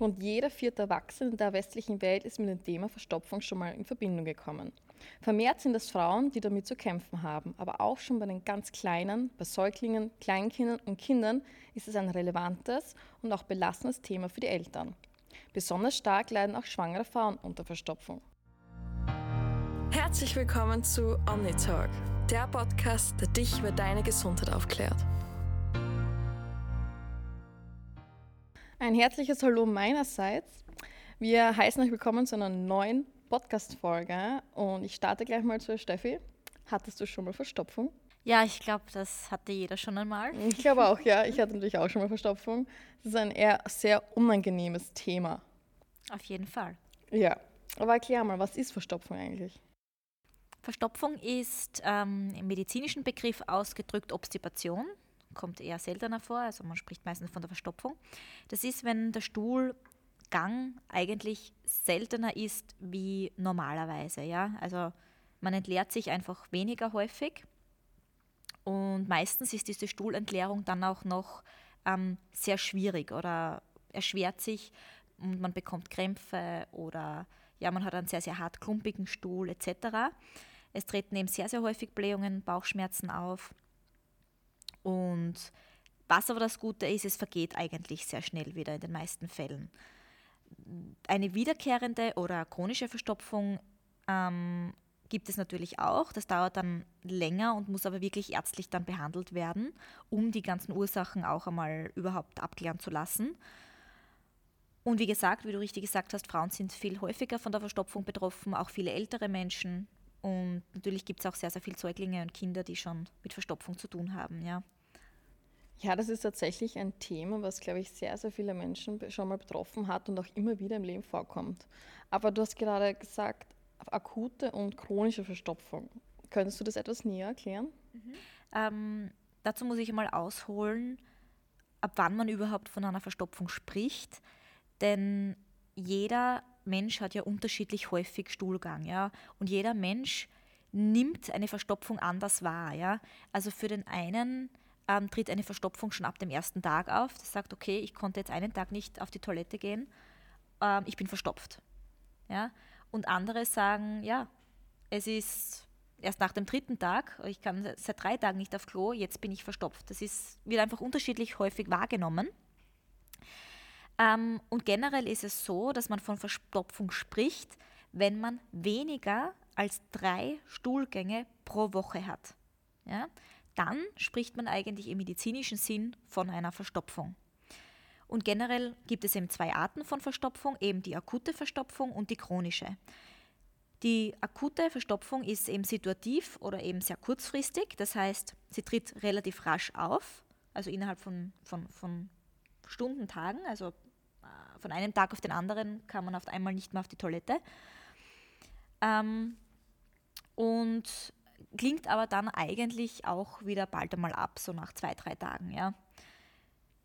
Rund jeder vierte Erwachsene in der westlichen Welt ist mit dem Thema Verstopfung schon mal in Verbindung gekommen. Vermehrt sind es Frauen, die damit zu kämpfen haben, aber auch schon bei den ganz Kleinen, bei Säuglingen, Kleinkindern und Kindern ist es ein relevantes und auch belastendes Thema für die Eltern. Besonders stark leiden auch schwangere Frauen unter Verstopfung. Herzlich willkommen zu OmniTalk, der Podcast, der dich über deine Gesundheit aufklärt. Ein herzliches Hallo meinerseits. Wir heißen euch willkommen zu einer neuen Podcast-Folge und ich starte gleich mal zu Steffi. Hattest du schon mal Verstopfung? Ja, ich glaube, das hatte jeder schon einmal. Ich glaube auch, ja. Ich hatte natürlich auch schon mal Verstopfung. Das ist ein eher sehr unangenehmes Thema. Auf jeden Fall. Ja, aber erklär mal, was ist Verstopfung eigentlich? Verstopfung ist ähm, im medizinischen Begriff ausgedrückt Obstipation kommt eher seltener vor, also man spricht meistens von der Verstopfung. Das ist, wenn der Stuhlgang eigentlich seltener ist wie normalerweise. Ja? Also man entleert sich einfach weniger häufig und meistens ist diese Stuhlentleerung dann auch noch ähm, sehr schwierig oder erschwert sich und man bekommt Krämpfe oder ja, man hat einen sehr, sehr hart klumpigen Stuhl etc. Es treten eben sehr, sehr häufig Blähungen, Bauchschmerzen auf und was aber das Gute ist, es vergeht eigentlich sehr schnell wieder in den meisten Fällen. Eine wiederkehrende oder chronische Verstopfung ähm, gibt es natürlich auch. Das dauert dann länger und muss aber wirklich ärztlich dann behandelt werden, um die ganzen Ursachen auch einmal überhaupt abklären zu lassen. Und wie gesagt, wie du richtig gesagt hast, Frauen sind viel häufiger von der Verstopfung betroffen, auch viele ältere Menschen, und natürlich gibt es auch sehr, sehr viele Säuglinge und Kinder, die schon mit Verstopfung zu tun haben, ja. Ja, das ist tatsächlich ein Thema, was, glaube ich, sehr, sehr viele Menschen schon mal betroffen hat und auch immer wieder im Leben vorkommt. Aber du hast gerade gesagt, akute und chronische Verstopfung. Könntest du das etwas näher erklären? Mhm. Ähm, dazu muss ich mal ausholen, ab wann man überhaupt von einer Verstopfung spricht. Denn jeder Mensch hat ja unterschiedlich häufig Stuhlgang, ja. Und jeder Mensch nimmt eine Verstopfung anders wahr, ja. Also für den einen ähm, tritt eine Verstopfung schon ab dem ersten Tag auf. Das sagt, okay, ich konnte jetzt einen Tag nicht auf die Toilette gehen, ähm, ich bin verstopft, ja. Und andere sagen, ja, es ist erst nach dem dritten Tag, ich kann seit drei Tagen nicht auf Klo, jetzt bin ich verstopft. Das ist, wird einfach unterschiedlich häufig wahrgenommen. Ähm, und generell ist es so, dass man von Verstopfung spricht, wenn man weniger als drei Stuhlgänge pro Woche hat. Ja? Dann spricht man eigentlich im medizinischen Sinn von einer Verstopfung. Und generell gibt es eben zwei Arten von Verstopfung, eben die akute Verstopfung und die chronische. Die akute Verstopfung ist eben situativ oder eben sehr kurzfristig, das heißt, sie tritt relativ rasch auf, also innerhalb von, von, von Stunden, Tagen, also von einem Tag auf den anderen kann man auf einmal nicht mehr auf die Toilette. Ähm, und klingt aber dann eigentlich auch wieder bald einmal ab, so nach zwei, drei Tagen. Ja.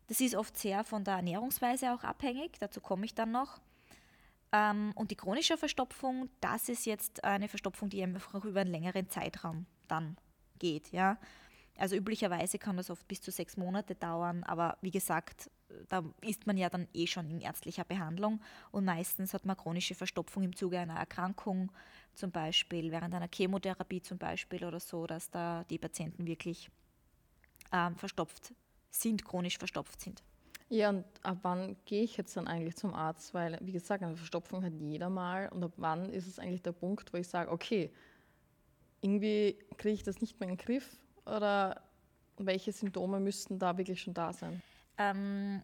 Das ist oft sehr von der Ernährungsweise auch abhängig, dazu komme ich dann noch. Ähm, und die chronische Verstopfung, das ist jetzt eine Verstopfung, die einfach auch über einen längeren Zeitraum dann geht. Ja. Also üblicherweise kann das oft bis zu sechs Monate dauern, aber wie gesagt, da ist man ja dann eh schon in ärztlicher Behandlung und meistens hat man chronische Verstopfung im Zuge einer Erkrankung, zum Beispiel während einer Chemotherapie zum Beispiel oder so, dass da die Patienten wirklich ähm, verstopft sind, chronisch verstopft sind. Ja, und ab wann gehe ich jetzt dann eigentlich zum Arzt? Weil, wie gesagt, eine Verstopfung hat jeder mal. Und ab wann ist es eigentlich der Punkt, wo ich sage, okay, irgendwie kriege ich das nicht mehr in den Griff? Oder welche Symptome müssten da wirklich schon da sein? Ähm,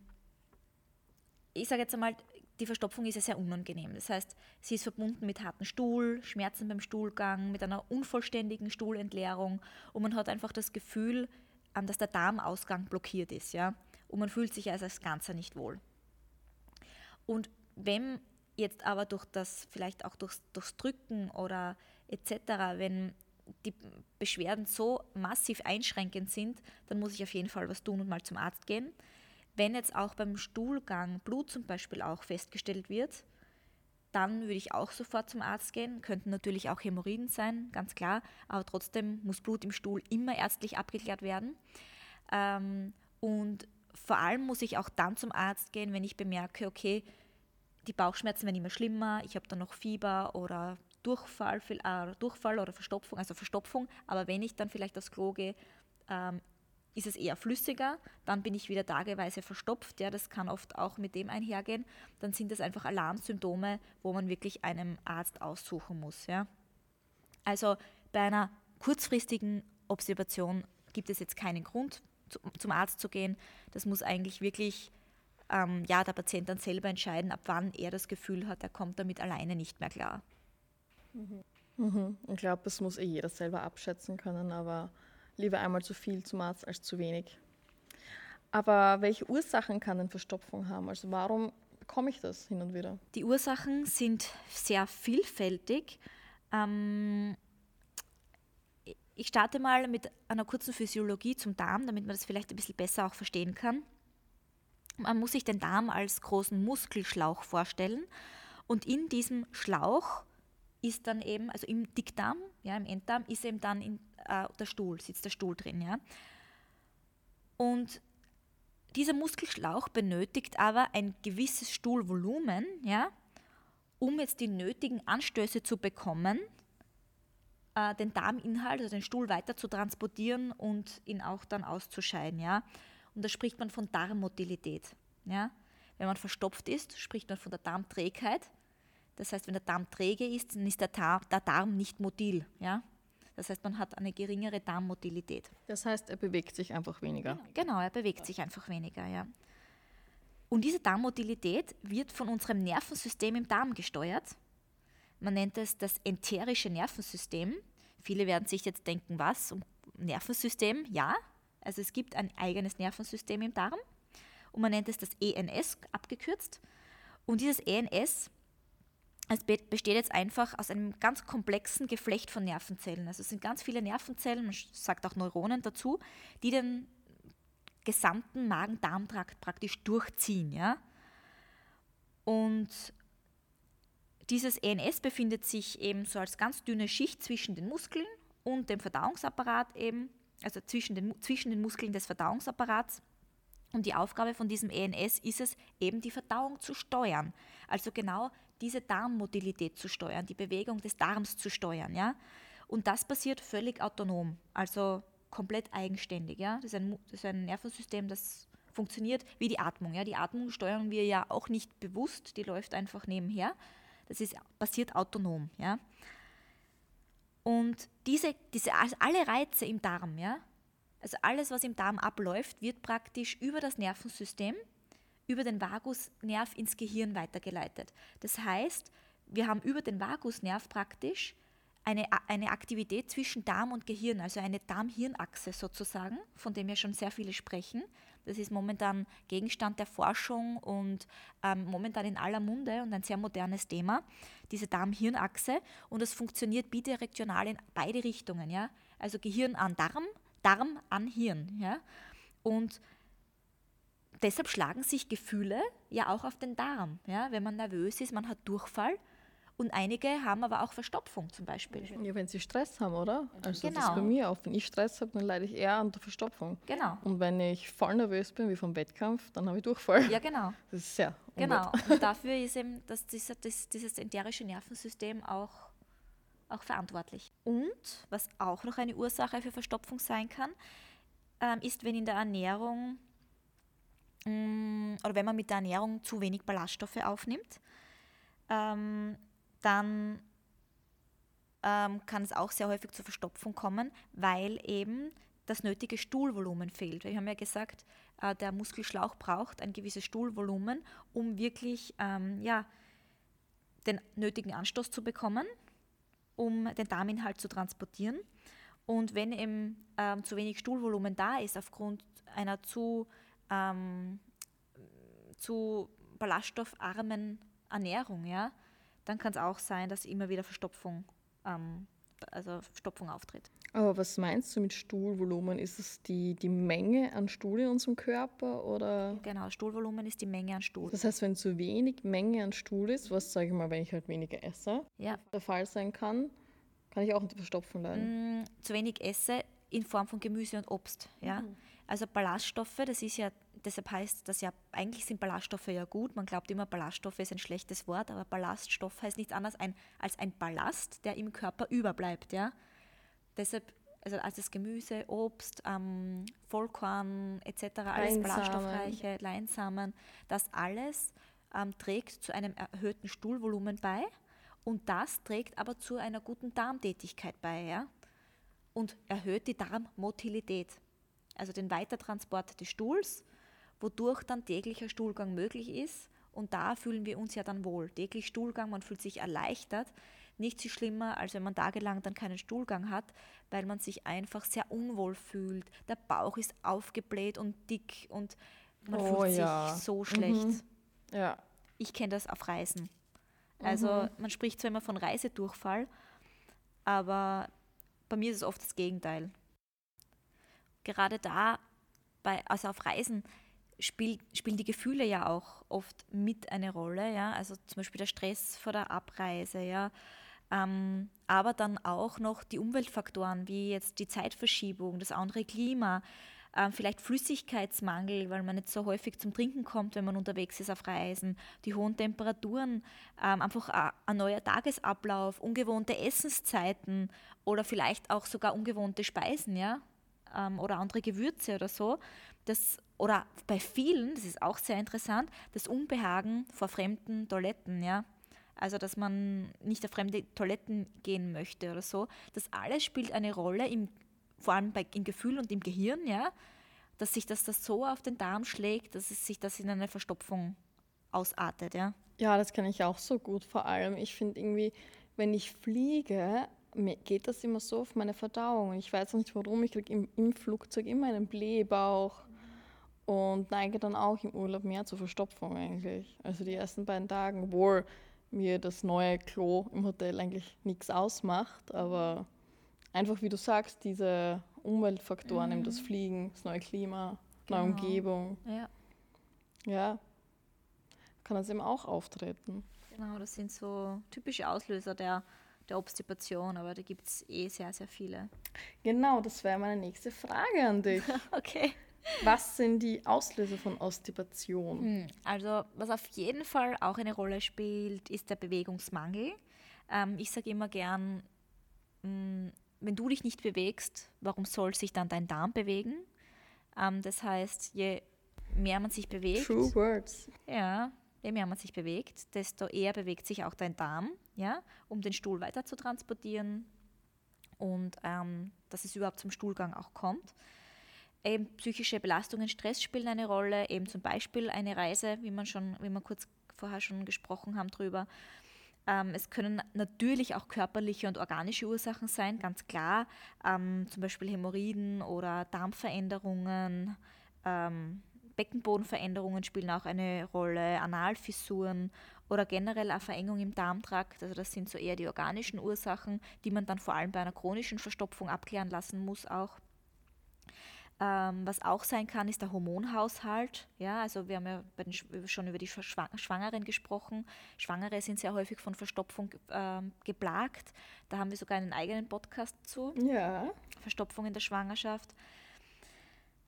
ich sage jetzt einmal, die Verstopfung ist ja sehr unangenehm. Das heißt, sie ist verbunden mit hartem Stuhl, Schmerzen beim Stuhlgang, mit einer unvollständigen Stuhlentleerung und man hat einfach das Gefühl, dass der Darmausgang blockiert ist. Ja? Und man fühlt sich also als Ganzer nicht wohl. Und wenn jetzt aber durch das, vielleicht auch durchs, durchs Drücken oder etc., wenn die Beschwerden so massiv einschränkend sind, dann muss ich auf jeden Fall was tun und mal zum Arzt gehen. Wenn jetzt auch beim Stuhlgang Blut zum Beispiel auch festgestellt wird, dann würde ich auch sofort zum Arzt gehen. Könnten natürlich auch Hämorrhoiden sein, ganz klar, aber trotzdem muss Blut im Stuhl immer ärztlich abgeklärt werden. Ähm, und vor allem muss ich auch dann zum Arzt gehen, wenn ich bemerke, okay, die Bauchschmerzen werden immer schlimmer, ich habe dann noch Fieber oder Durchfall, äh, Durchfall oder Verstopfung, also Verstopfung, aber wenn ich dann vielleicht aufs Klo gehe, ähm, ist es eher flüssiger, dann bin ich wieder tageweise verstopft, ja, das kann oft auch mit dem einhergehen, dann sind das einfach Alarmsymptome, wo man wirklich einem Arzt aussuchen muss, ja. Also bei einer kurzfristigen Observation gibt es jetzt keinen Grund, zu, zum Arzt zu gehen. Das muss eigentlich wirklich ähm, ja, der Patient dann selber entscheiden, ab wann er das Gefühl hat, er kommt damit alleine nicht mehr klar. Mhm. Mhm. Ich glaube, das muss eh jeder selber abschätzen können, aber lieber einmal zu viel zum Arzt als zu wenig. Aber welche Ursachen kann denn Verstopfung haben? Also warum bekomme ich das hin und wieder? Die Ursachen sind sehr vielfältig. Ähm, ich starte mal mit einer kurzen Physiologie zum Darm, damit man das vielleicht ein bisschen besser auch verstehen kann. Man muss sich den Darm als großen Muskelschlauch vorstellen und in diesem Schlauch ist dann eben, also im Dickdarm, ja, im Enddarm, ist eben dann in, äh, der Stuhl, sitzt der Stuhl drin. Ja. Und dieser Muskelschlauch benötigt aber ein gewisses Stuhlvolumen, ja, um jetzt die nötigen Anstöße zu bekommen, äh, den Darminhalt, also den Stuhl weiter zu transportieren und ihn auch dann auszuscheiden. Ja? Und da spricht man von Darmmotilität. Ja? Wenn man verstopft ist, spricht man von der Darmträgheit. Das heißt, wenn der Darm träge ist, dann ist der, Tar der Darm nicht motil. Ja? Das heißt, man hat eine geringere Darmmotilität. Das heißt, er bewegt sich einfach weniger. Genau, genau er bewegt sich einfach weniger. Ja. Und diese Darmmotilität wird von unserem Nervensystem im Darm gesteuert. Man nennt es das enterische Nervensystem. Viele werden sich jetzt denken, was? Nervensystem? Ja. Also es gibt ein eigenes Nervensystem im Darm und man nennt es das ENS abgekürzt. Und dieses ENS es besteht jetzt einfach aus einem ganz komplexen Geflecht von Nervenzellen. Also es sind ganz viele Nervenzellen, man sagt auch Neuronen dazu, die den gesamten Magen-Darm-Trakt praktisch durchziehen. Ja? Und dieses ENS befindet sich eben so als ganz dünne Schicht zwischen den Muskeln und dem Verdauungsapparat eben, also zwischen den, zwischen den Muskeln des Verdauungsapparats. Und die Aufgabe von diesem ENS ist es, eben die Verdauung zu steuern. Also genau diese Darmmotilität zu steuern, die Bewegung des Darms zu steuern. Ja? Und das passiert völlig autonom, also komplett eigenständig. Ja? Das, ist ein, das ist ein Nervensystem, das funktioniert wie die Atmung. Ja? Die Atmung steuern wir ja auch nicht bewusst, die läuft einfach nebenher. Das ist, passiert autonom. Ja? Und diese, diese, also alle Reize im Darm, ja, also alles, was im Darm abläuft, wird praktisch über das Nervensystem, über den Vagusnerv ins Gehirn weitergeleitet. Das heißt, wir haben über den Vagusnerv praktisch eine, eine Aktivität zwischen Darm und Gehirn, also eine Darm-Hirn-Achse sozusagen, von dem ja schon sehr viele sprechen. Das ist momentan Gegenstand der Forschung und ähm, momentan in aller Munde und ein sehr modernes Thema, diese Darm-Hirn-Achse. Und es funktioniert bidirektional in beide Richtungen. Ja? Also Gehirn an Darm, Darm an Hirn. Ja? Und deshalb schlagen sich Gefühle ja auch auf den Darm. Ja? Wenn man nervös ist, man hat Durchfall und einige haben aber auch Verstopfung zum Beispiel. Ja, wenn sie Stress haben, oder? Also genau. das ist bei mir auch. Wenn ich Stress habe, dann leide ich eher an der Verstopfung. Genau. Und wenn ich voll nervös bin, wie vom Wettkampf, dann habe ich Durchfall. Ja, genau. Das ist sehr Genau. Und dafür ist eben das, dieser, das, dieses enterische Nervensystem auch, auch verantwortlich. Und was auch noch eine Ursache für Verstopfung sein kann, ähm, ist, wenn in der Ernährung oder wenn man mit der Ernährung zu wenig Ballaststoffe aufnimmt. Ähm, dann ähm, kann es auch sehr häufig zur Verstopfung kommen, weil eben das nötige Stuhlvolumen fehlt. Wir haben ja gesagt, äh, der Muskelschlauch braucht ein gewisses Stuhlvolumen, um wirklich ähm, ja, den nötigen Anstoß zu bekommen, um den Darminhalt zu transportieren. Und wenn eben ähm, zu wenig Stuhlvolumen da ist, aufgrund einer zu, ähm, zu ballaststoffarmen Ernährung, ja, dann kann es auch sein, dass immer wieder Verstopfung, ähm, also Verstopfung auftritt. Aber was meinst du mit Stuhlvolumen? Ist es die, die Menge an Stuhl in unserem Körper oder? Genau, Stuhlvolumen ist die Menge an Stuhl. Das heißt, wenn zu wenig Menge an Stuhl ist, was sage ich mal, wenn ich halt weniger esse, ja. der Fall sein kann, kann ich auch unter Verstopfung leiden. Mm, zu wenig esse in Form von Gemüse und Obst, ja. Mhm. Also Ballaststoffe, das ist ja, deshalb heißt das ja, eigentlich sind Ballaststoffe ja gut. Man glaubt immer, Ballaststoffe ist ein schlechtes Wort, aber Ballaststoff heißt nichts anderes ein, als ein Ballast, der im Körper überbleibt. Ja? Deshalb, also als das Gemüse, Obst, ähm, Vollkorn etc., alles Leinsamen. ballaststoffreiche, Leinsamen, das alles ähm, trägt zu einem erhöhten Stuhlvolumen bei und das trägt aber zu einer guten Darmtätigkeit bei. Ja? und erhöht die Darmmotilität, also den Weitertransport des Stuhls, wodurch dann täglicher Stuhlgang möglich ist. Und da fühlen wir uns ja dann wohl. Täglich Stuhlgang, man fühlt sich erleichtert. Nichts ist schlimmer, als wenn man tagelang dann keinen Stuhlgang hat, weil man sich einfach sehr unwohl fühlt. Der Bauch ist aufgebläht und dick und man Oh fühlt ja. sich so schlecht. Mhm. Ja. Ich kenne das auf Reisen. Also man spricht zwar immer von Reisedurchfall, aber bei mir ist es oft das Gegenteil. Gerade da, bei, also auf Reisen, spiel, spielen die Gefühle ja auch oft mit eine Rolle, ja. Also zum Beispiel der Stress vor der Abreise, ja. Ähm, aber dann auch noch die Umweltfaktoren, wie jetzt die Zeitverschiebung, das andere Klima, ähm, vielleicht Flüssigkeitsmangel, weil man nicht so häufig zum Trinken kommt, wenn man unterwegs ist auf Reisen, die hohen Temperaturen, ähm, einfach a- ein neuer Tagesablauf, ungewohnte Essenszeiten oder vielleicht auch sogar ungewohnte Speisen, ja, ähm, oder andere Gewürze oder so. Das, oder bei vielen, das ist auch sehr interessant, das Unbehagen vor fremden Toiletten, ja. Also, dass man nicht auf fremde Toiletten gehen möchte oder so. Das alles spielt eine Rolle, im, vor allem bei, im Gefühl und im Gehirn, ja, dass sich das, das so auf den Darm schlägt, dass es sich das in eine Verstopfung ausartet, ja. Ja, das kann ich auch so gut. Vor allem, ich finde irgendwie, wenn ich fliege, mir geht das immer so auf meine Verdauung. Ich weiß auch nicht warum. Ich kriege im, im Flugzeug immer einen Blähbauch und neige dann auch im Urlaub mehr zur Verstopfung eigentlich. Also die ersten beiden Tagen, obwohl mir das neue Klo im Hotel eigentlich nichts ausmacht, aber einfach wie du sagst, diese Umweltfaktoren, eben das Fliegen, das neue Klima, neue Genau. Umgebung, Ja, ja, kann das eben auch auftreten. genau, das sind so typische Auslöser der, der Obstipation, aber da gibt es eh sehr, sehr viele. Genau, das wäre meine nächste Frage an dich. Okay. Was sind die Auslöser von Ostipation? Hm, Also, was auf jeden Fall auch eine Rolle spielt, ist der Bewegungsmangel. Ähm, ich sage immer gern, mh, wenn du dich nicht bewegst, warum soll sich dann dein Darm bewegen? Ähm, das heißt, je mehr man sich bewegt, True words. ja, je mehr man sich bewegt, desto eher bewegt sich auch dein Darm, ja, um den Stuhl weiter zu transportieren und ähm, dass es überhaupt zum Stuhlgang auch kommt. Eben psychische Belastungen, Stress spielen eine Rolle, eben zum Beispiel eine Reise, wie man schon, wie wir kurz vorher schon gesprochen haben drüber. Ähm, es können natürlich auch körperliche und organische Ursachen sein, ganz klar. Ähm, zum Beispiel Hämorrhoiden oder Darmveränderungen, ähm, Beckenbodenveränderungen spielen auch eine Rolle, Analfissuren oder generell eine Verengung im Darmtrakt. Also das sind so eher die organischen Ursachen, die man dann vor allem bei einer chronischen Verstopfung abklären lassen muss auch. Ähm, was auch sein kann, ist der Hormonhaushalt. Ja, also wir haben ja den, Sch- schon über die Schwa- Schwangeren gesprochen. Schwangere sind sehr häufig von Verstopfung ähm, geplagt. Da haben wir sogar einen eigenen Podcast zu. Ja. Verstopfung in der Schwangerschaft.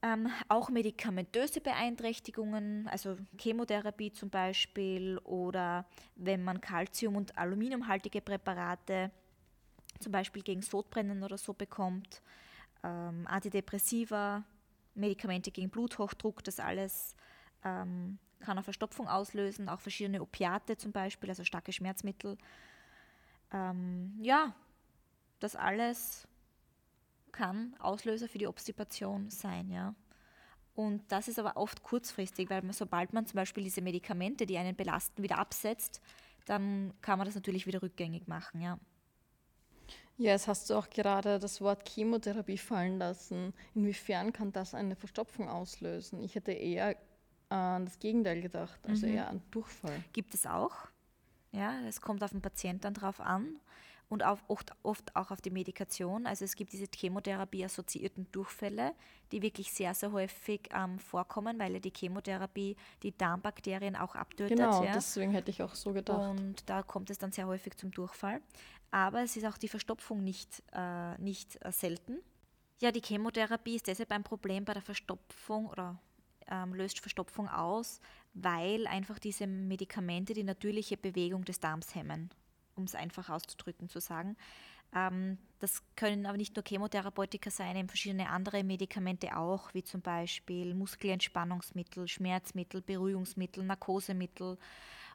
Ähm, auch medikamentöse Beeinträchtigungen, also Chemotherapie zum Beispiel oder wenn man Calcium- und Aluminiumhaltige Präparate zum Beispiel gegen Sodbrennen oder so bekommt, ähm, Antidepressiva, Medikamente gegen Bluthochdruck, das alles ähm, kann eine Verstopfung auslösen, auch verschiedene Opiate zum Beispiel, also starke Schmerzmittel. Ähm, ja, das alles kann Auslöser für die Obstipation sein, ja. Und das ist aber oft kurzfristig, weil man, sobald man zum Beispiel diese Medikamente, die einen belasten, wieder absetzt, dann kann man das natürlich wieder rückgängig machen, ja. Ja, jetzt hast du auch gerade das Wort Chemotherapie fallen lassen. Inwiefern kann das eine Verstopfung auslösen? Ich hätte eher an das Gegenteil gedacht, also eher an Durchfall. Gibt es auch. Ja, es kommt auf den Patienten dann drauf an und auf, oft, oft auch auf die Medikation. Also es gibt diese Chemotherapie-assoziierten Durchfälle, die wirklich sehr, sehr häufig ähm, vorkommen, weil ja die Chemotherapie die Darmbakterien auch abtötet. Genau, ja. deswegen hätte ich auch so gedacht. Und da kommt es dann sehr häufig zum Durchfall. Aber es ist auch die Verstopfung nicht, äh, nicht äh, selten. Ja, die Chemotherapie ist deshalb ein Problem bei der Verstopfung oder ähm, löst Verstopfung aus, weil einfach diese Medikamente die natürliche Bewegung des Darms hemmen, um es einfach auszudrücken zu sagen. Ähm, das können aber nicht nur Chemotherapeutika sein, eben verschiedene andere Medikamente auch, wie zum Beispiel Muskelentspannungsmittel, Schmerzmittel, Beruhigungsmittel, Narkosemittel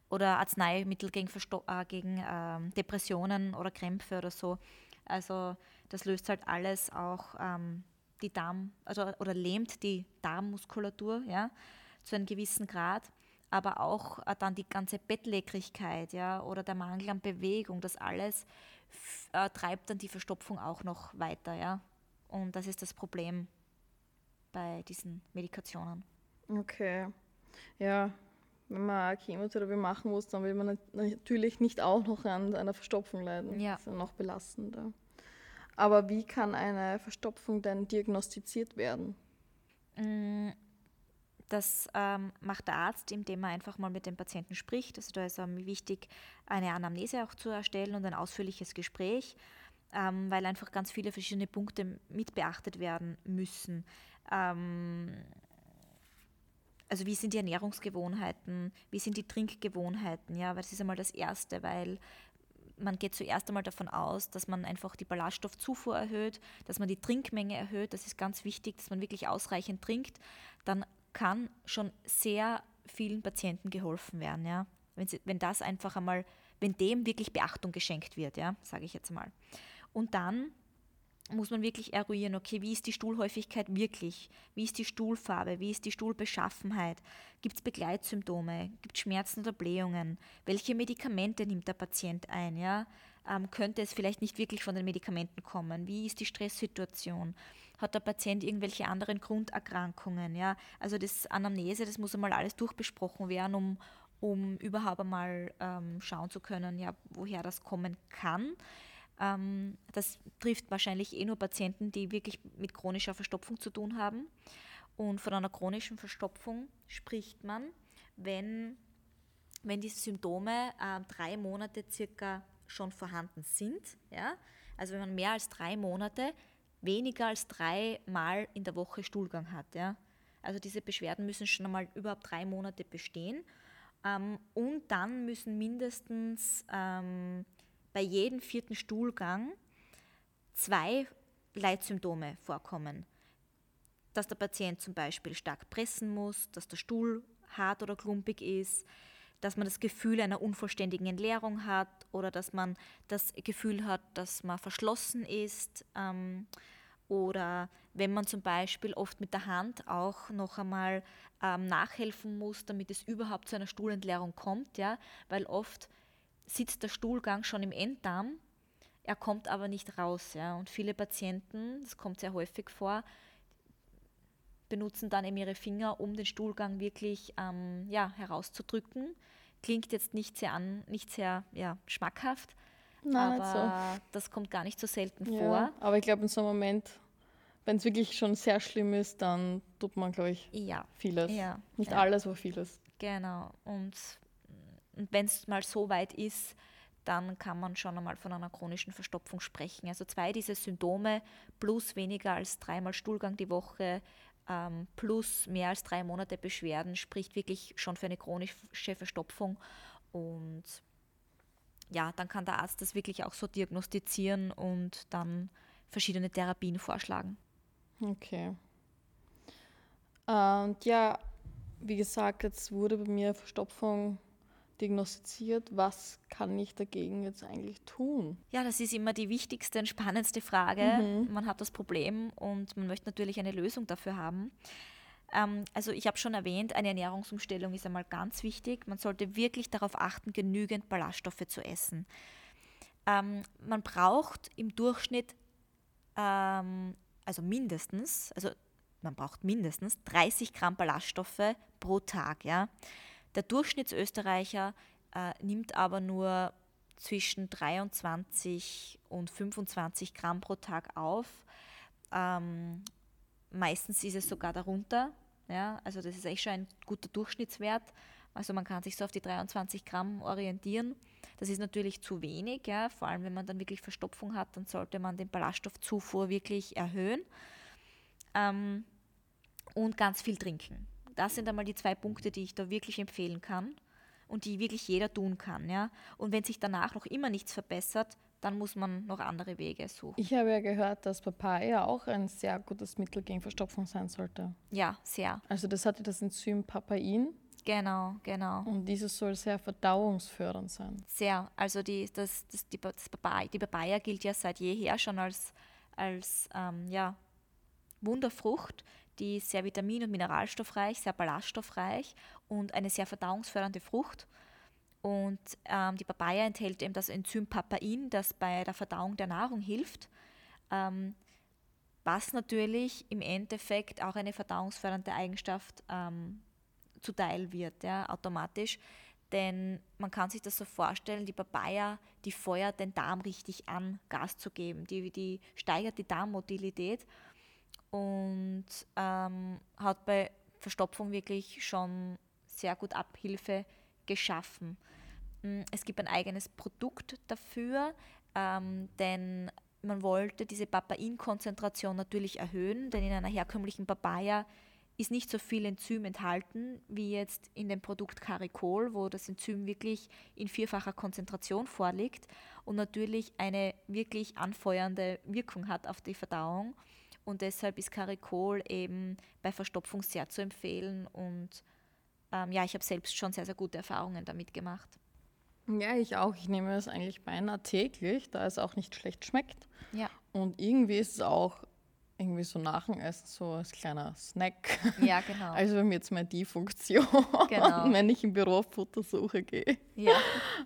oder Arzneimittel gegen, Versto äh, gegen ähm, Depressionen oder Krämpfe oder so. Also das löst halt alles auch ähm, die Darm, also oder lähmt die Darmmuskulatur, ja, zu einem gewissen Grad, aber auch äh, dann die ganze Bettlägerigkeit, ja, oder der Mangel an Bewegung, das alles äh, treibt dann die Verstopfung auch noch weiter, ja. Und das ist das Problem bei diesen Medikationen. Okay. Ja, wenn man Chemotherapie machen muss, dann will man natürlich nicht auch noch an einer Verstopfung leiden. Ja. Das ist ja noch belastender. Aber wie kann eine Verstopfung denn diagnostiziert werden? Mm, das ähm, macht der Arzt, indem er einfach mal mit dem Patienten spricht. Also da ist ähm, wichtig, eine Anamnese auch zu erstellen und ein ausführliches Gespräch, ähm, weil einfach ganz viele verschiedene Punkte mit beachtet werden müssen. Ähm, also wie sind die Ernährungsgewohnheiten, wie sind die Trinkgewohnheiten, ja, weil das ist einmal das Erste, weil man geht zuerst einmal davon aus, dass man einfach die Ballaststoffzufuhr erhöht, dass man die Trinkmenge erhöht. Das ist ganz wichtig, dass man wirklich ausreichend trinkt. Dann kann schon sehr vielen Patienten geholfen werden, ja. Wenn, sie, wenn das einfach einmal, wenn dem wirklich Beachtung geschenkt wird, ja, sage ich jetzt mal. Und dann muss man wirklich eruieren, okay, wie ist die Stuhlhäufigkeit wirklich? Wie ist die Stuhlfarbe? Wie ist die Stuhlbeschaffenheit? Gibt es Begleitsymptome? Gibt es Schmerzen oder Blähungen? Welche Medikamente nimmt der Patient ein? Ja? Ähm, könnte es vielleicht nicht wirklich von den Medikamenten kommen? Wie ist die Stresssituation? Hat der Patient irgendwelche anderen Grunderkrankungen? Ja? Also das Anamnese, das muss einmal alles durchbesprochen werden, um, um überhaupt einmal ähm, schauen zu können, ja, woher das kommen kann. Ähm, das trifft wahrscheinlich eh nur Patienten, die wirklich mit chronischer Verstopfung zu tun haben. Und von einer chronischen Verstopfung spricht man, wenn, wenn diese Symptome äh, drei Monate circa schon vorhanden sind. Ja? Also wenn man mehr als drei Monate weniger als dreimal in der Woche Stuhlgang hat. Ja? Also diese Beschwerden müssen schon einmal überhaupt drei Monate bestehen. Ähm, und dann müssen mindestens ähm, bei jedem vierten Stuhlgang zwei Leitsymptome vorkommen. Dass der Patient zum Beispiel stark pressen muss, dass der Stuhl hart oder klumpig ist, dass man das Gefühl einer unvollständigen Entleerung hat oder dass man das Gefühl hat, dass man verschlossen ist. Ähm, oder wenn man zum Beispiel oft mit der Hand auch noch einmal ähm, nachhelfen muss, damit es überhaupt zu einer Stuhlentleerung kommt, ja, weil oft sitzt der Stuhlgang schon im Enddarm, er kommt aber nicht raus. Ja? Und viele Patienten, das kommt sehr häufig vor, benutzen dann eben ihre Finger, um den Stuhlgang wirklich ähm, ja, herauszudrücken. Klingt jetzt nicht sehr, an, nicht sehr ja, schmackhaft, Nein, aber so. das kommt gar nicht so selten ja, vor. Aber ich glaube, in so einem Moment, wenn es wirklich schon sehr schlimm ist, dann tut man, glaube ich, ja. vieles. Ja. Nicht alles, aber vieles. Genau. Und und wenn es mal so weit ist, dann kann man schon einmal von einer chronischen Verstopfung sprechen. Also zwei dieser Symptome plus weniger als dreimal Stuhlgang die Woche ähm, plus mehr als drei Monate Beschwerden spricht wirklich schon für eine chronische Verstopfung. Und ja, dann kann der Arzt das wirklich auch so diagnostizieren und dann verschiedene Therapien vorschlagen. Okay. Und ja, wie gesagt, jetzt wurde bei mir Verstopfung diagnostiziert, was kann ich dagegen jetzt eigentlich tun? Ja, das ist immer die wichtigste und spannendste Frage. Mhm. Man hat das Problem und man möchte natürlich eine Lösung dafür haben. Ähm, also ich habe schon erwähnt, eine Ernährungsumstellung ist einmal ganz wichtig. Man sollte wirklich darauf achten, genügend Ballaststoffe zu essen. Ähm, man braucht im Durchschnitt, ähm, also mindestens, also man braucht mindestens 30 Gramm Ballaststoffe pro Tag. Ja? Der Durchschnittsösterreicher äh, nimmt aber nur zwischen 23 und 25 Gramm pro Tag auf. Ähm, meistens ist es sogar darunter. Ja? Also das ist eigentlich schon ein guter Durchschnittswert. Also man kann sich so auf die 23 Gramm orientieren. Das ist natürlich zu wenig, ja. vor allem wenn man dann wirklich Verstopfung hat, dann sollte man den Ballaststoffzufuhr wirklich erhöhen. Ähm, und ganz viel trinken. Das sind einmal die zwei Punkte, die ich da wirklich empfehlen kann und die wirklich jeder tun kann. Ja? Und wenn sich danach noch immer nichts verbessert, dann muss man noch andere Wege suchen. Ich habe ja gehört, dass Papaya auch ein sehr gutes Mittel gegen Verstopfung sein sollte. Ja, sehr. Also das hatte das Enzym Papain. Genau, genau. Und dieses soll sehr verdauungsfördernd sein. Sehr. Also die, das, das, die, das Papaya, die Papaya gilt ja seit jeher schon als, als ähm, ja, Wunderfrucht, die ist sehr vitamin- und mineralstoffreich, sehr ballaststoffreich und eine sehr verdauungsfördernde Frucht. Und ähm, die Papaya enthält eben das Enzym Papain, das bei der Verdauung der Nahrung hilft, ähm, was natürlich im Endeffekt auch eine verdauungsfördernde Eigenschaft ähm, zuteil wird, ja, automatisch. Denn man kann sich das so vorstellen, die Papaya, die feuert den Darm richtig an, Gas zu geben. Die, die steigert die Darmmotilität und ähm, hat bei Verstopfung wirklich schon sehr gut Abhilfe geschaffen. Mm, es gibt ein eigenes Produkt dafür, ähm, denn man wollte diese Papain-Konzentration natürlich erhöhen, denn in einer herkömmlichen Papaya ist nicht so viel Enzym enthalten wie jetzt in dem Produkt Caricol, wo das Enzym wirklich in vierfacher Konzentration vorliegt und natürlich eine wirklich anfeuernde Wirkung hat auf die Verdauung. Und deshalb ist Caricol eben bei Verstopfung sehr zu empfehlen. Und ähm, ja, ich habe selbst schon sehr, sehr gute Erfahrungen damit gemacht. Ja, ich auch. Ich nehme es eigentlich beinahe täglich, da es auch nicht schlecht schmeckt. Ja. Und irgendwie ist es auch irgendwie so nach dem Essen so als kleiner Snack. Ja, genau. Also bei mir jetzt mal die Funktion, Genau. wenn ich im Büro auf Futtersuche gehe. Ja,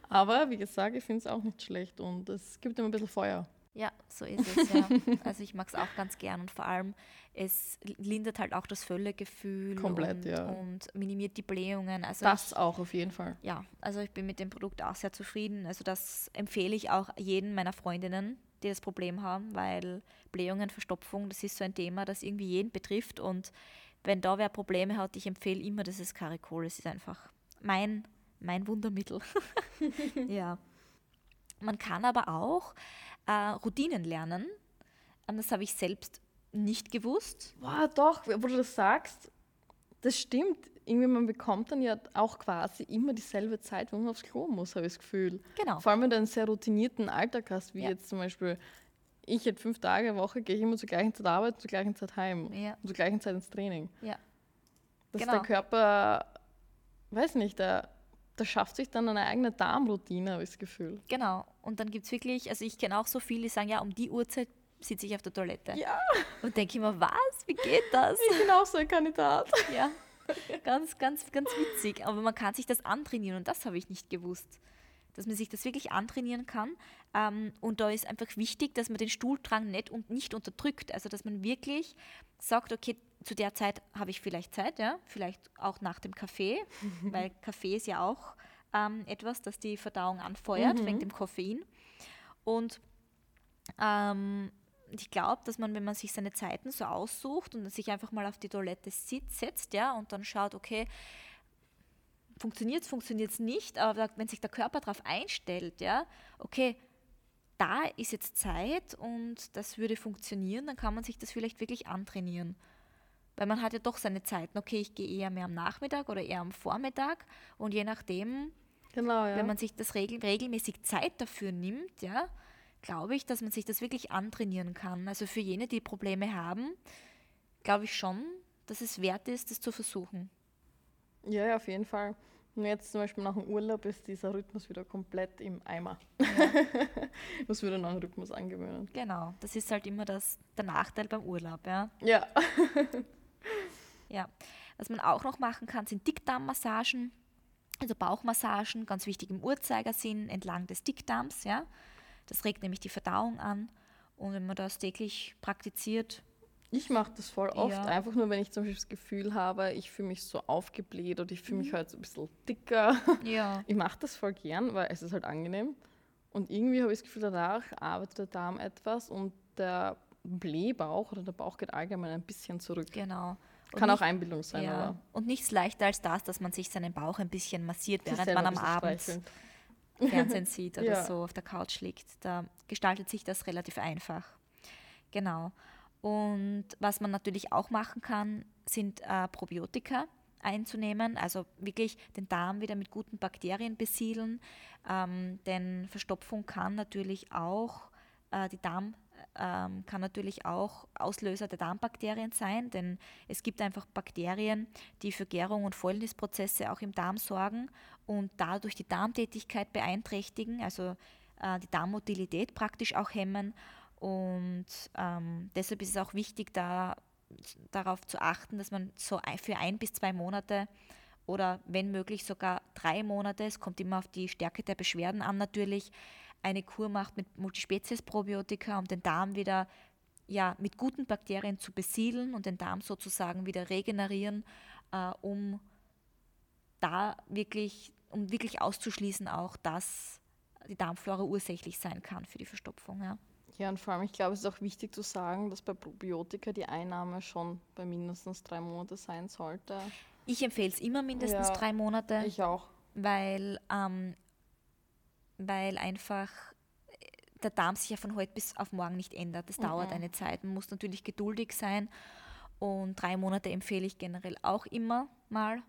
Aber wie gesagt, ich finde es auch nicht schlecht und es gibt immer ein bisschen Feuer. Ja so ist es. Ja. Also ich mag es auch ganz gern und vor allem, es lindert halt auch das Völlegefühl Komplett, und, ja. und minimiert die Blähungen. Also Das ich, auch auf jeden Fall. ja, also ich bin mit dem Produkt auch sehr zufrieden. Also das empfehle ich auch jedem meiner Freundinnen, die das Problem haben, weil Blähungen, Verstopfung, das ist so ein Thema, das irgendwie jeden betrifft. Und wenn da wer Probleme hat, ich empfehle immer dieses Caricol. Es ist einfach mein, mein Wundermittel. ja. Man kann aber auch äh, Routinen lernen. Ähm, Das habe ich selbst nicht gewusst. Boah, doch, wo du das sagst, das stimmt. Irgendwie, man bekommt dann ja auch quasi immer dieselbe Zeit, wo man aufs Klo muss, habe ich das Gefühl. Genau. Vor allem, wenn du einen sehr routinierten Alltag hast, wie Ja. jetzt zum Beispiel, ich hätte fünf Tage Woche, gehe ich immer zur gleichen Zeit arbeiten, zur gleichen Zeit heim Ja. und zur gleichen Zeit ins Training. Ja. Dass Genau. der Körper, weiß nicht, der, der schafft sich dann eine eigene Darmroutine, habe ich das Gefühl. Genau. Und dann gibt es wirklich, also ich kenne auch so viele, die sagen, ja, um die Uhrzeit sitze ich auf der Toilette. Ja, Und denke immer, was? Wie geht das? ich bin auch so ein Kandidat. ja. Ganz, ganz, ganz witzig. Aber man kann sich das antrainieren und das habe ich nicht gewusst. Dass man sich das wirklich antrainieren kann. Ähm, und da ist einfach wichtig, dass man den Stuhldrang nicht, und nicht unterdrückt. Also dass man wirklich sagt, okay, zu der Zeit habe ich vielleicht Zeit, ja, vielleicht auch nach dem Kaffee, weil Kaffee ist ja auch ähm, etwas, das die Verdauung anfeuert, wegen dem Koffein. Und ähm, ich glaube, dass man, wenn man sich seine Zeiten so aussucht und sich einfach mal auf die Toilette sitzt, setzt, ja, und dann schaut, okay, funktioniert es, funktioniert es nicht, aber wenn sich der Körper darauf einstellt, ja, okay, da ist jetzt Zeit und das würde funktionieren, dann kann man sich das vielleicht wirklich antrainieren. Weil man hat ja doch seine Zeiten, okay, ich gehe eher mehr am Nachmittag oder eher am Vormittag und je nachdem, Genau, ja. wenn man sich das regel regelmäßig Zeit dafür nimmt, ja, glaube ich, dass man sich das wirklich antrainieren kann. Also für jene, die Probleme haben, glaube ich schon, dass es wert ist, das zu versuchen. Ja, ja, auf jeden Fall. Und jetzt zum Beispiel nach dem Urlaub ist dieser Rhythmus wieder komplett im Eimer. ich muss wieder einen neuen Rhythmus angewöhnen. Genau, das ist halt immer das, der Nachteil beim Urlaub, ja. Ja. ja. Was man auch noch machen kann, sind Dickdarmmassagen, also Bauchmassagen, ganz wichtig im Uhrzeigersinn, entlang des Dickdarms, ja. Das regt nämlich die Verdauung an. Und wenn man das täglich praktiziert, Ich mache das voll oft, Ja. einfach nur, wenn ich zum Beispiel das Gefühl habe, ich fühle mich so aufgebläht oder ich fühle Mhm. mich halt so ein bisschen dicker. ja, Ich mache das voll gern, weil es ist halt angenehm. Und irgendwie habe ich das Gefühl, danach arbeitet der Darm etwas und der Blähbauch oder der Bauch geht allgemein ein bisschen zurück. Genau. Kann auch nicht- Einbildung sein, ja. aber. Und nichts leichter als das, dass man sich seinen Bauch ein bisschen massiert, während man am Abend streicheln. Fernsehen sieht oder Ja. so auf der Couch liegt. Da gestaltet sich das relativ einfach. Genau. Und was man natürlich auch machen kann, sind äh, Probiotika einzunehmen, also wirklich den Darm wieder mit guten Bakterien besiedeln, ähm, denn Verstopfung kann natürlich auch äh, die Darm ähm, kann natürlich auch Auslöser der Darmbakterien sein, denn es gibt einfach Bakterien, die für Gärung und Fäulnisprozesse auch im Darm sorgen und dadurch die Darmtätigkeit beeinträchtigen, also äh, die Darmmotilität praktisch auch hemmen. Und ähm, deshalb ist es auch wichtig, da, darauf zu achten, dass man so für ein bis zwei Monate oder wenn möglich sogar drei Monate, es kommt immer auf die Stärke der Beschwerden an natürlich, eine Kur macht mit Multispezies-Probiotika, um den Darm wieder ja, mit guten Bakterien zu besiedeln und den Darm sozusagen wieder regenerieren, äh, um da wirklich, um wirklich auszuschließen auch, dass die Darmflora ursächlich sein kann für die Verstopfung. Ja. Ja, und vor allem, ich glaube, es ist auch wichtig zu sagen, dass bei Probiotika die Einnahme schon bei mindestens drei Monate sein sollte. Ich empfehle es immer mindestens Ja, drei Monate, Ich auch. weil, ähm, weil einfach äh, der Darm sich ja von heute bis auf morgen nicht ändert. Das dauert Mhm. eine Zeit. Man muss natürlich geduldig sein und drei Monate empfehle ich generell auch immer mal.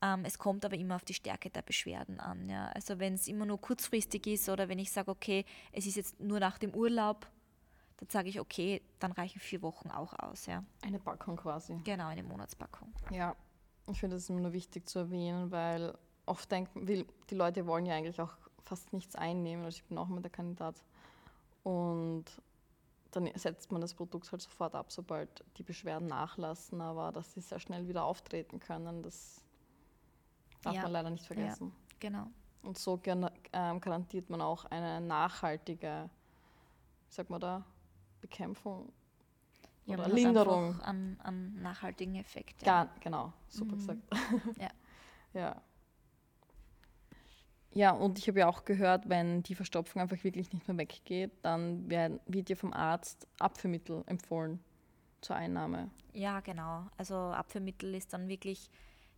Ähm, es kommt aber immer auf die Stärke der Beschwerden an. Ja. Also wenn es immer nur kurzfristig ist oder wenn ich sage, okay, es ist jetzt nur nach dem Urlaub, dann sage ich, okay, dann reichen vier Wochen auch aus. Ja. Eine Packung quasi. Genau, eine Monatspackung. Ja, ich finde es immer nur wichtig zu erwähnen, weil oft denken, will, die Leute wollen ja eigentlich auch fast nichts einnehmen. Also ich bin auch immer der Kandidat. Und dann setzt man das Produkt halt sofort ab, sobald die Beschwerden nachlassen, aber dass sie sehr schnell wieder auftreten können, das darf Ja, man leider nicht vergessen. Genau. Und so ähm, garantiert man auch eine nachhaltige, wie sagt man da, Bekämpfung Ja, oder Linderung. An, an nachhaltigen Effekt. Ja. Gar, genau, super Mhm. gesagt. Ja. ja. Ja, und ich habe ja auch gehört, wenn die Verstopfung einfach wirklich nicht mehr weggeht, dann wird dir vom Arzt Abführmittel empfohlen zur Einnahme. Ja, genau. Also Abführmittel ist dann wirklich,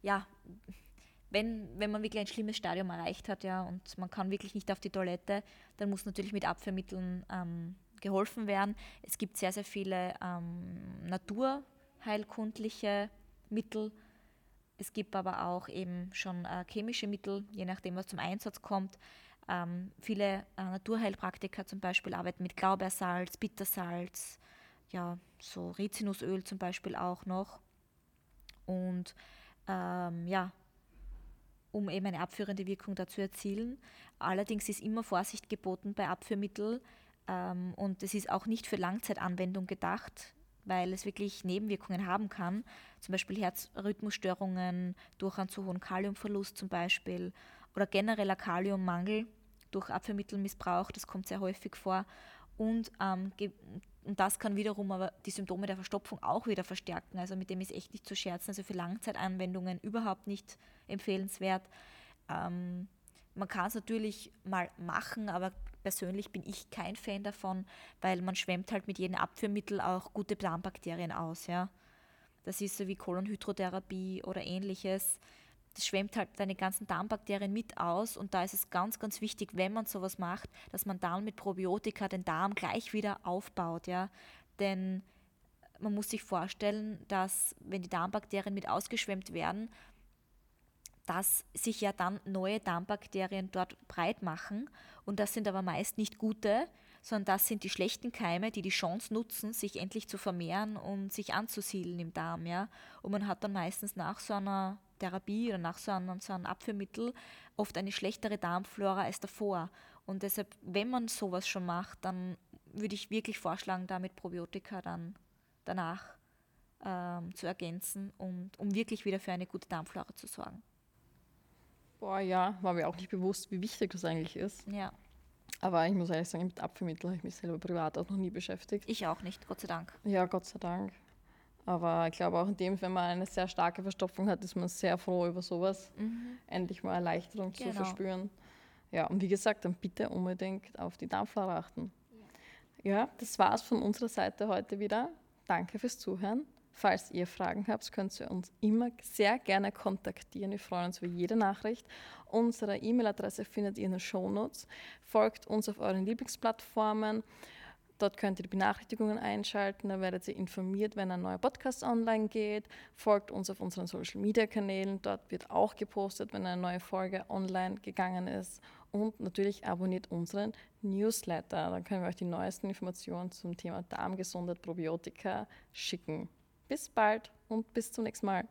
ja, wenn, wenn man wirklich ein schlimmes Stadium erreicht hat, ja, und man kann wirklich nicht auf die Toilette, dann muss natürlich mit Abführmitteln ähm, geholfen werden. Es gibt sehr, sehr viele ähm, naturheilkundliche Mittel. Es gibt aber auch eben schon äh, chemische Mittel, je nachdem, was zum Einsatz kommt. Ähm, viele äh, Naturheilpraktiker zum Beispiel arbeiten mit Glaubersalz, Bittersalz, ja, so Rizinusöl zum Beispiel auch noch. Und ähm, ja, um eben eine abführende Wirkung dazu erzielen. Allerdings ist immer Vorsicht geboten bei Abführmitteln ähm, und es ist auch nicht für Langzeitanwendung gedacht, weil es wirklich Nebenwirkungen haben kann, zum Beispiel Herzrhythmusstörungen durch einen zu hohen Kaliumverlust zum Beispiel oder genereller Kaliummangel durch Abführmittelmissbrauch, das kommt sehr häufig vor. Und, ähm, und das kann wiederum aber die Symptome der Verstopfung auch wieder verstärken. Also mit dem ist echt nicht zu scherzen. Also für Langzeitanwendungen überhaupt nicht empfehlenswert. Ähm, man kann es natürlich mal machen, aber persönlich bin ich kein Fan davon, weil man schwemmt halt mit jedem Abführmittel auch gute Darmbakterien aus. Ja? Das ist so wie Kolonhydrotherapie oder ähnliches. Das schwemmt halt deine ganzen Darmbakterien mit aus und da ist es ganz, ganz wichtig, wenn man sowas macht, dass man dann mit Probiotika den Darm gleich wieder aufbaut. Ja? Denn man muss sich vorstellen, dass wenn die Darmbakterien mit ausgeschwemmt werden, dass sich ja dann neue Darmbakterien dort breit machen. Und das sind aber meist nicht gute, sondern das sind die schlechten Keime, die die Chance nutzen, sich endlich zu vermehren und sich anzusiedeln im Darm. Ja? Und man hat dann meistens nach so einer Therapie oder nach so einem, so einem Abführmittel oft eine schlechtere Darmflora als davor. Und deshalb, wenn man sowas schon macht, dann würde ich wirklich vorschlagen, da mit Probiotika dann danach ähm, zu ergänzen, und, um wirklich wieder für eine gute Darmflora zu sorgen. Boah, ja, war mir auch nicht bewusst, wie wichtig das eigentlich ist. Ja, Aber ich muss ehrlich sagen, mit Abführmitteln habe ich mich selber privat auch noch nie beschäftigt. ich auch nicht, Gott sei Dank. Ja, Gott sei Dank. Aber ich glaube auch in dem, wenn man eine sehr starke Verstopfung hat, ist man sehr froh über sowas. Endlich mal Erleichterung zu Genau. verspüren. Ja, und wie gesagt, dann bitte unbedingt auf die Darmflora achten. Ja, das war's von unserer Seite heute wieder. Danke fürs Zuhören. Falls ihr Fragen habt, könnt ihr uns immer sehr gerne kontaktieren. Wir freuen uns über jede Nachricht. Unsere E-Mail-Adresse findet ihr in den Shownotes. Folgt uns auf euren Lieblingsplattformen. Dort könnt ihr die Benachrichtigungen einschalten, da werdet ihr informiert, wenn ein neuer Podcast online geht. Folgt uns auf unseren Social Media Kanälen, dort wird auch gepostet, wenn eine neue Folge online gegangen ist. Und natürlich abonniert unseren Newsletter, dann können wir euch die neuesten Informationen zum Thema Darmgesundheit, Probiotika schicken. Bis bald und bis zum nächsten Mal.